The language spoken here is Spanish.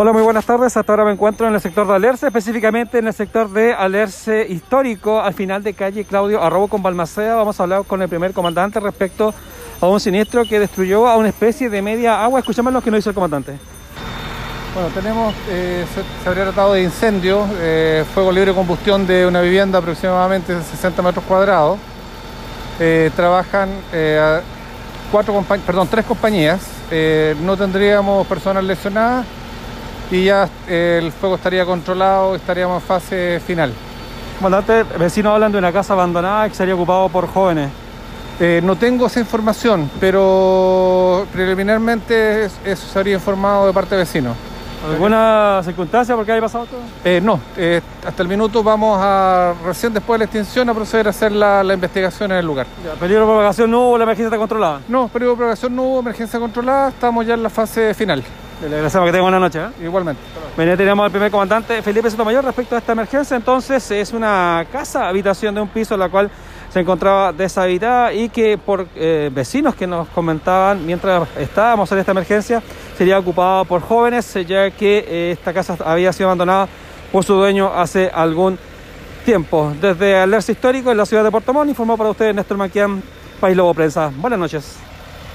Hola, muy buenas tardes. Hasta ahora me encuentro en el sector de Alerce, específicamente en el sector de Alerce histórico, al final de calle Claudio Arrobo con Balmaceda. Vamos a hablar con el primer comandante respecto a un siniestro que destruyó a una especie de media agua. Escuchemos lo que nos dice el comandante. Bueno, tenemos, eh, se, habría tratado de incendio, eh, fuego libre de combustión de una vivienda aproximadamente de 60 metros cuadrados. Eh, trabajan cuatro perdón, tres compañías, no tendríamos personas lesionadas y ya el fuego estaría controlado, estaríamos en fase final. Comandante, vecinos hablan de una casa abandonada que sería ocupado por jóvenes. Eh, no tengo esa información, pero preliminarmente eso sería informado de parte de vecinos. ¿Alguna circunstancia por qué haya pasado todo? Eh, no, eh, hasta el minuto vamos a, recién después de la extinción, a proceder a hacer la, la investigación en el lugar. Ya, ¿Peligro de propagación no hubo? ¿La emergencia está controlada? No, peligro de propagación no hubo, emergencia controlada, estamos ya en la fase final. Le agradecemos que tenga buena noche. ¿eh? Igualmente. Bien, tenemos al primer comandante Felipe Sotomayor respecto a esta emergencia. Entonces, es una casa, habitación de un piso, en la cual se encontraba deshabitada y que por eh, vecinos que nos comentaban mientras estábamos en esta emergencia sería ocupada por jóvenes, ya que eh, esta casa había sido abandonada por su dueño hace algún tiempo. Desde Alerce Histórico, en la ciudad de Puerto Montt, informó para ustedes Néstor Maquián, País Lobo Prensa. Buenas noches.